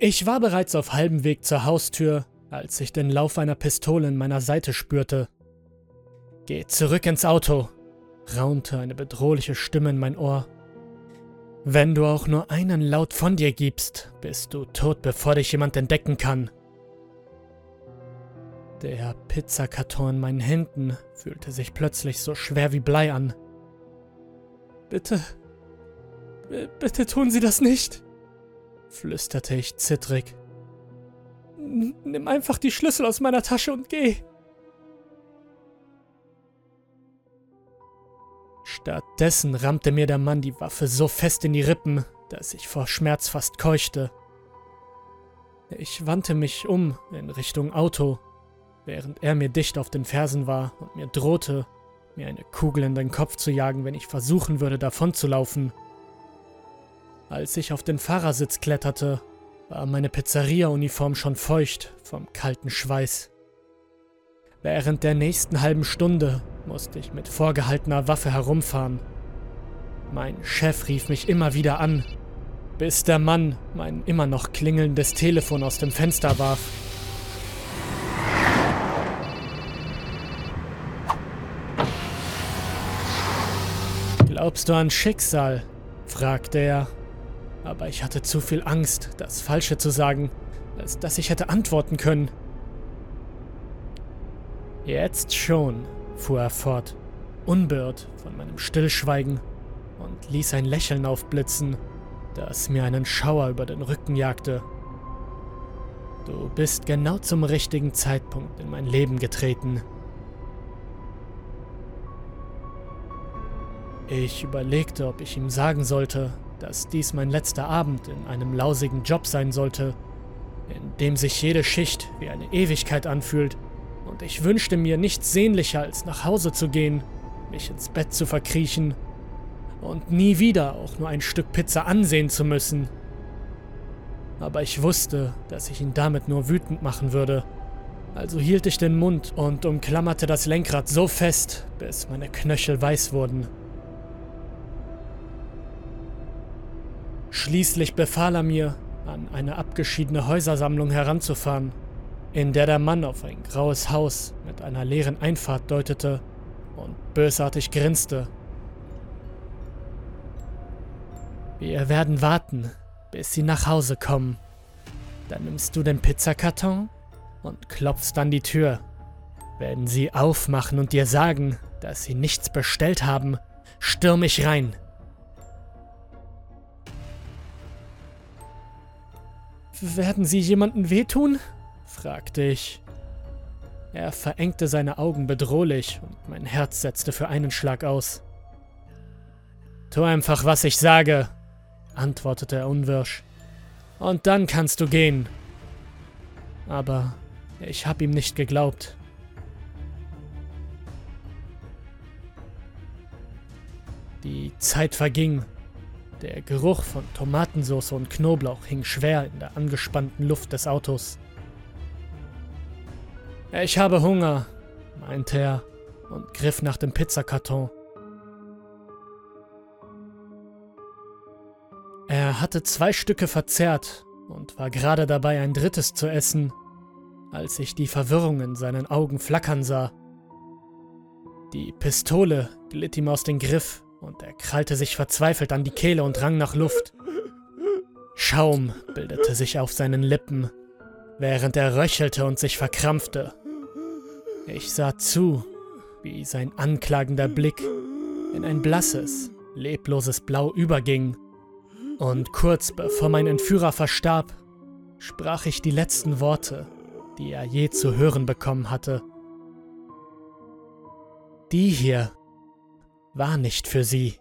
Ich war bereits auf halbem Weg zur Haustür, als ich den Lauf einer Pistole in meiner Seite spürte. Geh zurück ins Auto, raunte eine bedrohliche Stimme in mein Ohr. Wenn du auch nur einen Laut von dir gibst, bist du tot, bevor dich jemand entdecken kann. Der Pizzakarton in meinen Händen fühlte sich plötzlich so schwer wie Blei an. Bitte, bitte tun Sie das nicht, flüsterte ich zittrig. Nimm einfach die Schlüssel aus meiner Tasche und geh. Stattdessen rammte mir der Mann die Waffe so fest in die Rippen, dass ich vor Schmerz fast keuchte. Ich wandte mich um in Richtung Auto, während er mir dicht auf den Fersen war und mir drohte, mir eine Kugel in den Kopf zu jagen, wenn ich versuchen würde, davonzulaufen. Als ich auf den Fahrersitz kletterte, war meine Pizzeria-Uniform schon feucht vom kalten Schweiß. Während der nächsten halben Stunde musste ich mit vorgehaltener Waffe herumfahren. Mein Chef rief mich immer wieder an, bis der Mann mein immer noch klingelndes Telefon aus dem Fenster warf. Glaubst du an Schicksal? fragte er. Aber ich hatte zu viel Angst, das Falsche zu sagen, als dass ich hätte antworten können. Jetzt schon, fuhr er fort, unbeirrt von meinem Stillschweigen und ließ ein Lächeln aufblitzen, das mir einen Schauer über den Rücken jagte. Du bist genau zum richtigen Zeitpunkt in mein Leben getreten. Ich überlegte, ob ich ihm sagen sollte, dass dies mein letzter Abend in einem lausigen Job sein sollte, in dem sich jede Schicht wie eine Ewigkeit anfühlt und ich wünschte mir nichts sehnlicher, als nach Hause zu gehen, mich ins Bett zu verkriechen und nie wieder auch nur ein Stück Pizza ansehen zu müssen. Aber ich wusste, dass ich ihn damit nur wütend machen würde. Also hielt ich den Mund und umklammerte das Lenkrad so fest, bis meine Knöchel weiß wurden. Schließlich befahl er mir, an eine abgeschiedene Häusersammlung heranzufahren in der der Mann auf ein graues Haus mit einer leeren Einfahrt deutete und bösartig grinste. Wir werden warten, bis sie nach Hause kommen. Dann nimmst du den Pizzakarton und klopfst an die Tür. Wenn sie aufmachen und dir sagen, dass sie nichts bestellt haben, stürm ich rein. Werden sie jemanden wehtun? fragte ich. Er verengte seine Augen bedrohlich und mein Herz setzte für einen Schlag aus. Tu einfach, was ich sage, antwortete er unwirsch. Und dann kannst du gehen. Aber ich hab ihm nicht geglaubt. Die Zeit verging. Der Geruch von Tomatensauce und Knoblauch hing schwer in der angespannten Luft des Autos. Ich habe Hunger, meinte er und griff nach dem Pizzakarton. Er hatte zwei Stücke verzehrt und war gerade dabei, ein drittes zu essen, als ich die Verwirrung in seinen Augen flackern sah. Die Pistole glitt ihm aus dem Griff und er krallte sich verzweifelt an die Kehle und rang nach Luft. Schaum bildete sich auf seinen Lippen, während er röchelte und sich verkrampfte. Ich sah zu, wie sein anklagender Blick in ein blasses, lebloses Blau überging. Und kurz bevor mein Entführer verstarb, sprach ich die letzten Worte, die er je zu hören bekommen hatte. Die hier war nicht für sie.